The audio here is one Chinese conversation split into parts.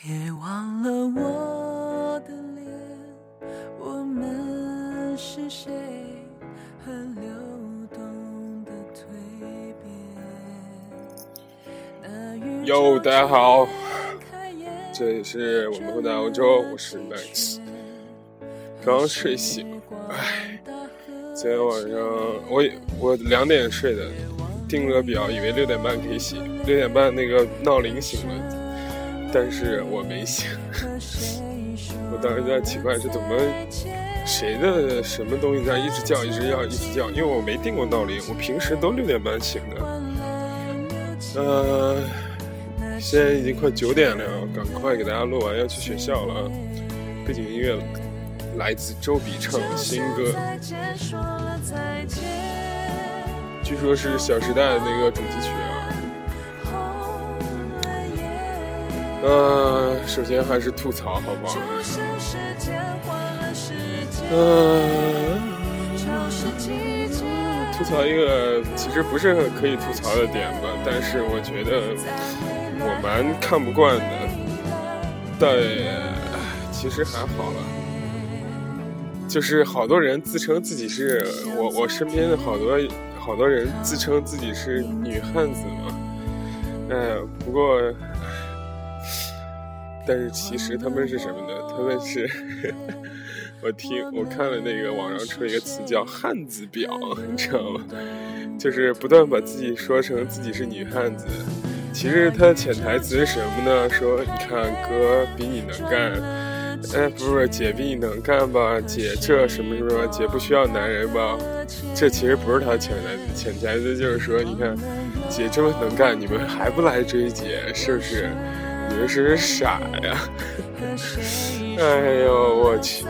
别忘了我的脸，我们是谁和流动的蜕变。哟，大家好，这里是我们会在欧洲，我是 Max，刚睡醒，唉，今天晚上我我两点睡的，定了个表，以为六点半可以醒，六点半那个闹铃醒了。但是我没醒，我当时在奇怪是怎么，谁的什么东西在一直叫，一直叫，一直叫？因为我没定过闹铃，我平时都六点半醒的。呃，现在已经快九点了，赶快给大家录完，要去学校了。背景音乐来自周笔畅的新歌，据说是《小时代》的那个主题曲呃，首先还是吐槽，好不好？嗯，吐槽一个其实不是很可以吐槽的点吧，但是我觉得我蛮看不惯的。但其实还好了，就是好多人自称自己是我，我身边的好多好多人自称自己是女汉子嘛。哎，不过。但是其实他们是什么呢？他们是，我听我看了那个网上出一个词叫“汉子婊”，你知道吗？就是不断把自己说成自己是女汉子。其实他的潜台词是什么呢？说你看哥比你能干，哎，不是姐比你能干吧？姐这什么什么？姐不需要男人吧？这其实不是他潜台词，潜台词就是说，你看姐这么能干，你们还不来追姐，是不是？你们是不是傻呀？哎呦我去！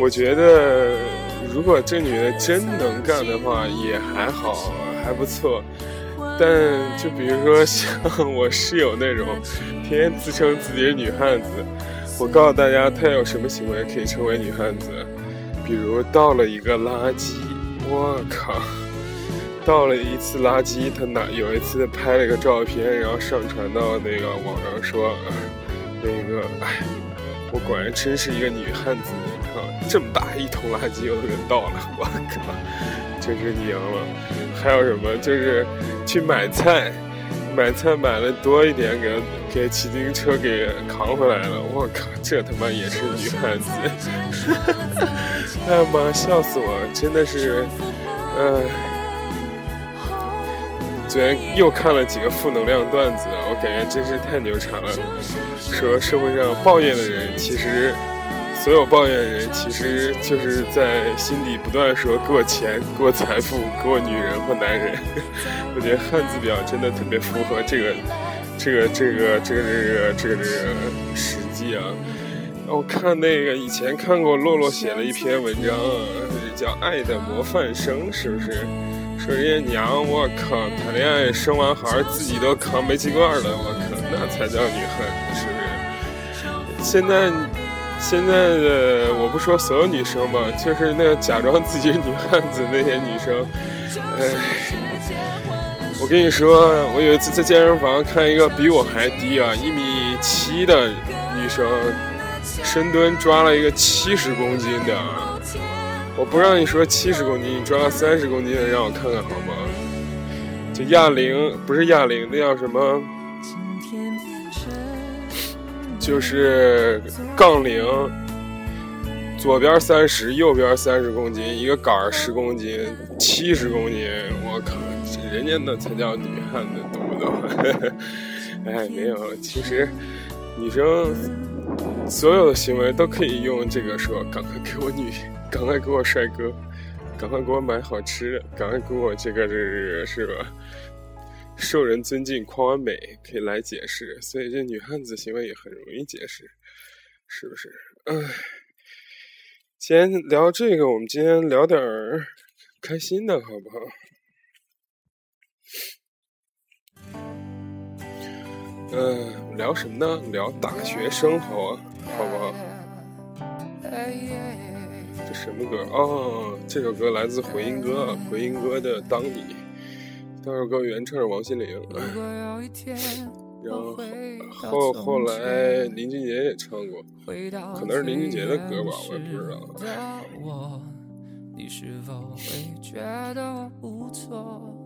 我觉得如果这女的真能干的话，也还好，还不错。但就比如说像我室友那种，天天自称自己是女汉子，我告诉大家，她有什么行为可以称为女汉子？比如倒了一个垃圾，我靠！倒了一次垃圾，他拿有一次拍了个照片，然后上传到那个网上说，那个哎，我果然真是一个女汉子，靠，这么大一桶垃圾我都给倒了，我靠，真是娘了。还有什么就是去买菜，买菜买了多一点，给给骑自行车给扛回来了，我靠，这他妈也是女汉子，哎呀妈，笑死我了，真的是，哎。昨天又看了几个负能量段子，我感觉真是太牛叉了。说社会上抱怨的人，其实所有抱怨的人，其实就是在心底不断说给我钱、给我财富、给我女人或男人。我觉得汉字表真的特别符合这个、这个、这个、这个、这个、这个、这个实际啊。我看那个以前看过洛洛写了一篇文章，叫《爱的模范生》，是不是？说人家娘，我靠，谈恋爱生完孩自己都扛煤气罐了，我靠，那才叫女汉子，是不是？现在，现在的我不说所有女生吧，就是那个假装自己是女汉子那些女生，哎，我跟你说，我有一次在健身房看一个比我还低啊，一米七的女生，深蹲抓了一个七十公斤的。我不让你说七十公斤，你抓个三十公斤的让我看看好吗？就哑铃，不是哑铃，那叫什么？就是杠铃，左边三十，右边三十公斤，一个杆儿十公斤，七十公斤，我靠，人家那才叫女汉子，懂不懂？哎，没有，其实女生所有的行为都可以用这个说，赶快给我女。赶快给我帅哥，赶快给我买好吃的，赶快给我这个这个是吧？受人尊敬，夸完美可以来解释，所以这女汉子行为也很容易解释，是不是？唉，先聊这个，我们今天聊点儿开心的，好不好？嗯，聊什么呢？聊大学生活，好不好？这什么歌哦，这首歌来自回音哥，回音哥的《当你》。这首歌原唱是王心凌。然后后后来林俊杰也唱过，可能是林俊杰的歌吧，我也不知道。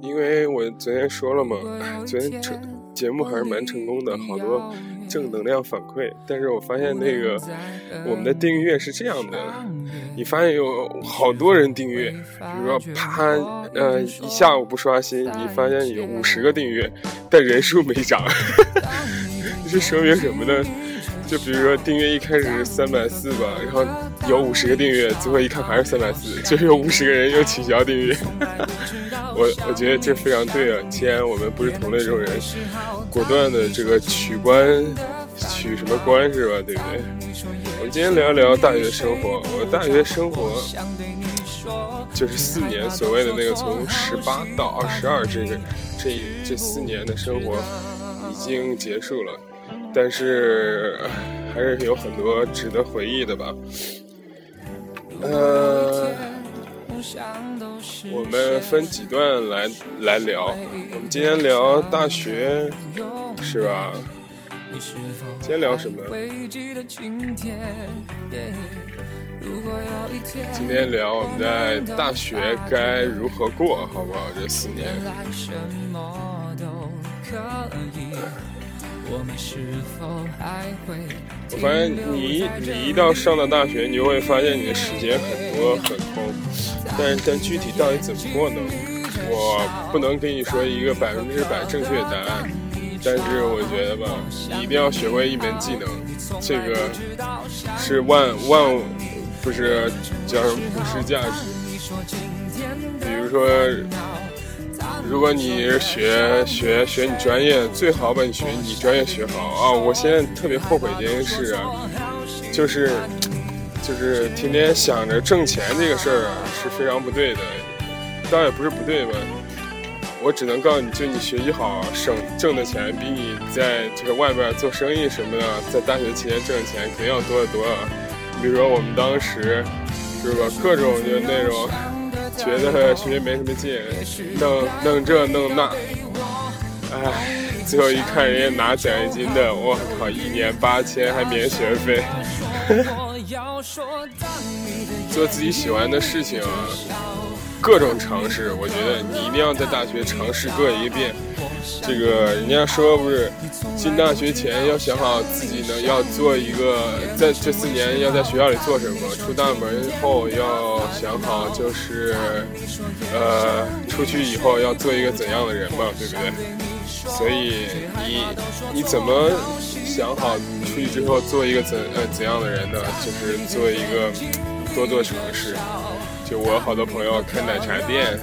因为我昨天说了嘛，昨天成节目还是蛮成功的，好多正能量反馈。但是我发现那个我们的订阅是这样的，你发现有好多人订阅，比如说啪，呃，一下午不刷新，你发现有五十个订阅，但人数没涨，这说明什么呢？就比如说订阅一开始三百四吧，然后有五十个订阅，最后一看还是三百四，就是有五十个人又取消订阅。我我觉得这非常对啊！既然我们不是同类这种人，果断的这个取关，取什么关是吧？对不对？我们今天聊一聊大学生活。我大学生活就是四年，所谓的那个从十八到二十二这个这这四年的生活已经结束了。但是还是有很多值得回忆的吧。呃，我们分几段来来聊。我们今天聊大学，是吧？今天聊什么？今天聊我们在大学该如何过，好不好？这四年。我发现你你一到上了大学，你就会发现你的时间很多很空，但但具体到底怎么过呢？我不能给你说一个百分之百正确的答案，但是我觉得吧，你一定要学会一门技能，这个是万万不是叫什么普世价值，比如说。如果你是学学学你专业，最好把你学你专业学好啊！我现在特别后悔这件事，就是就是天天想着挣钱这个事儿啊，是非常不对的。倒也不是不对吧，我只能告诉你就你学习好，省挣的钱比你在这个外边做生意什么的，在大学期间挣的钱肯定要多得多。比如说我们当时就是吧，各种就那种。觉得学习没什么劲，弄弄这弄那，唉，最后一看人家拿奖学金的，我靠，一年八千还免学费。做自己喜欢的事情，各种尝试，我觉得你一定要在大学尝试各一遍。这个人家说不是，进大学前要想好自己呢要做一个，在这四年要在学校里做什么，出大门后要想好就是，呃，出去以后要做一个怎样的人嘛，对不对？所以你你怎么想好出去之后做一个怎呃怎样的人呢？就是做一个多做尝试。就我好多朋友开奶茶店。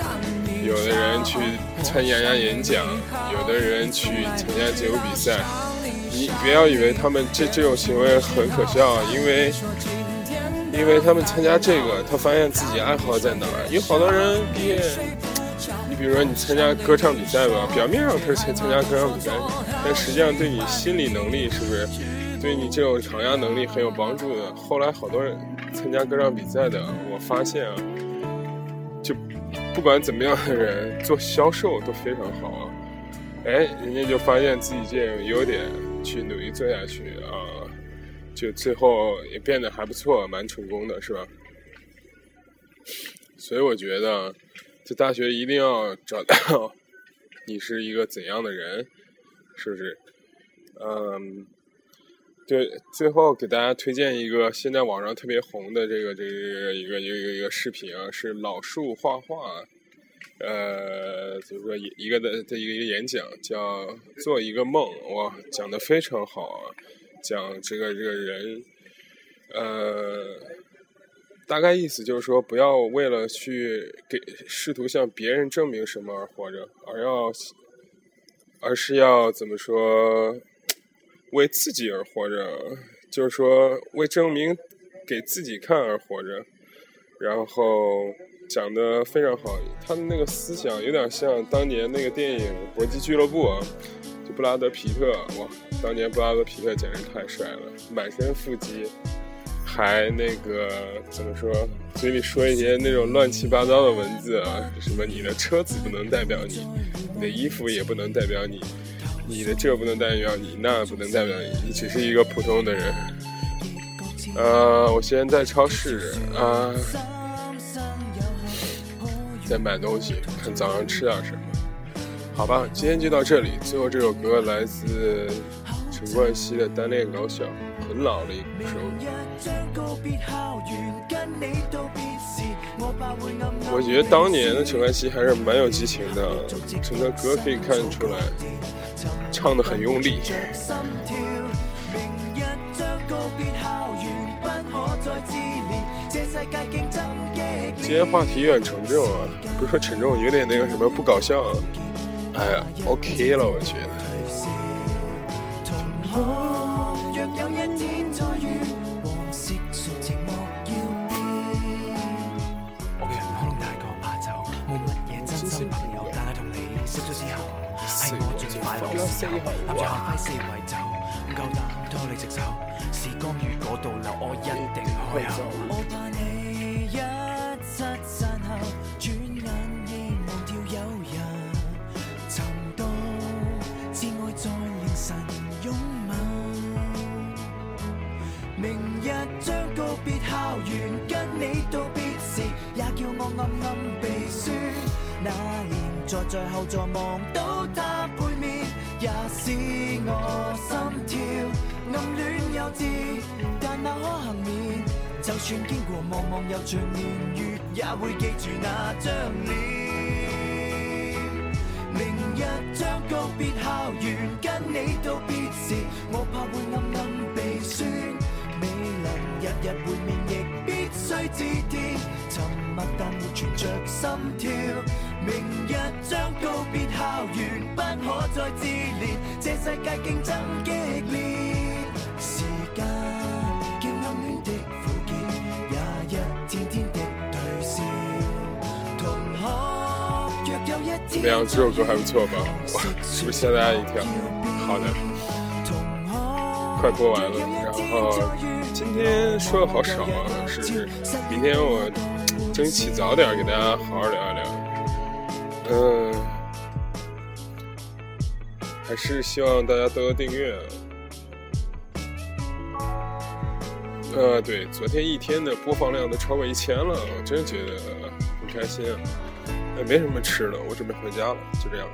有的人去参加演讲，有的人去参加街舞比赛。你不要以为他们这这种行为很可笑，因为因为他们参加这个，他发现自己爱好在哪儿。有好多人毕业，你比如说你参加歌唱比赛吧，表面上他是参参加歌唱比赛，但实际上对你心理能力是不是，对你这种抗压能力很有帮助的。后来好多人参加歌唱比赛的，我发现啊。不管怎么样的人做销售都非常好啊！哎，人家就发现自己这种优点，去努力做下去啊，就最后也变得还不错，蛮成功的，是吧？所以我觉得，这大学一定要找到你是一个怎样的人，是不是？嗯。对，最后给大家推荐一个现在网上特别红的这个这个一个一个一个视频啊，是老树画画，呃，就是说一个的的一个一个演讲，叫做一个梦，哇，讲的非常好啊，讲这个这个人，呃，大概意思就是说，不要为了去给试图向别人证明什么而活着，而要，而是要怎么说？为自己而活着，就是说为证明给自己看而活着，然后讲的非常好。他的那个思想有点像当年那个电影《搏击俱乐部》，就布拉德皮特，哇，当年布拉德皮特简直太帅了，满身腹肌，还那个怎么说，嘴里说一些那种乱七八糟的文字啊，什么你的车子不能代表你，你的衣服也不能代表你。你的这不能代表你，那不能代表你，你只是一个普通的人。呃，我现在在超市啊，在买东西，看早上吃点什么。好吧，今天就到这里。最后这首歌来自陈冠希的《单恋高校》，很老的一首。我觉得当年的陈冠希还是蛮有激情的，从他歌可以看出来，唱的很用力。今天话题有点沉重啊，不是说沉重，有点那个什么不搞笑。啊。哎呀，OK 了，我觉得。我最快乐时候，揽住下挥四围走，唔够胆拖你直手，时光如果倒流，我一定开口。我怕你一失散后，转眼已忘掉有人。在凌晨拥吻，明日将告别校园，跟你道别时，也叫我暗暗鼻酸。那年坐在后座望到，也使我心跳暗恋幼稚，但那可幸免，就算经过茫茫又像年月，也会记住那张脸。明日将告别校园，跟你道别时，我怕会暗暗鼻酸。未能日日会面，亦必须致电。沉默但没存着心跳。明日将告别校园，不可再自怜。这世界竞争激烈，时间叫暗恋的苦涩，也一天天的退烧。同学。怎么样？这首歌还不错吧？哇，是不是吓大家一跳？好的，快播完了。然后今天说的好少啊，是不是？明天我争取早点，给大家好好聊还是希望大家多多订阅。呃，对，昨天一天的播放量都超过一千了，我真觉得很开心啊。也没什么吃的，我准备回家了，就这样。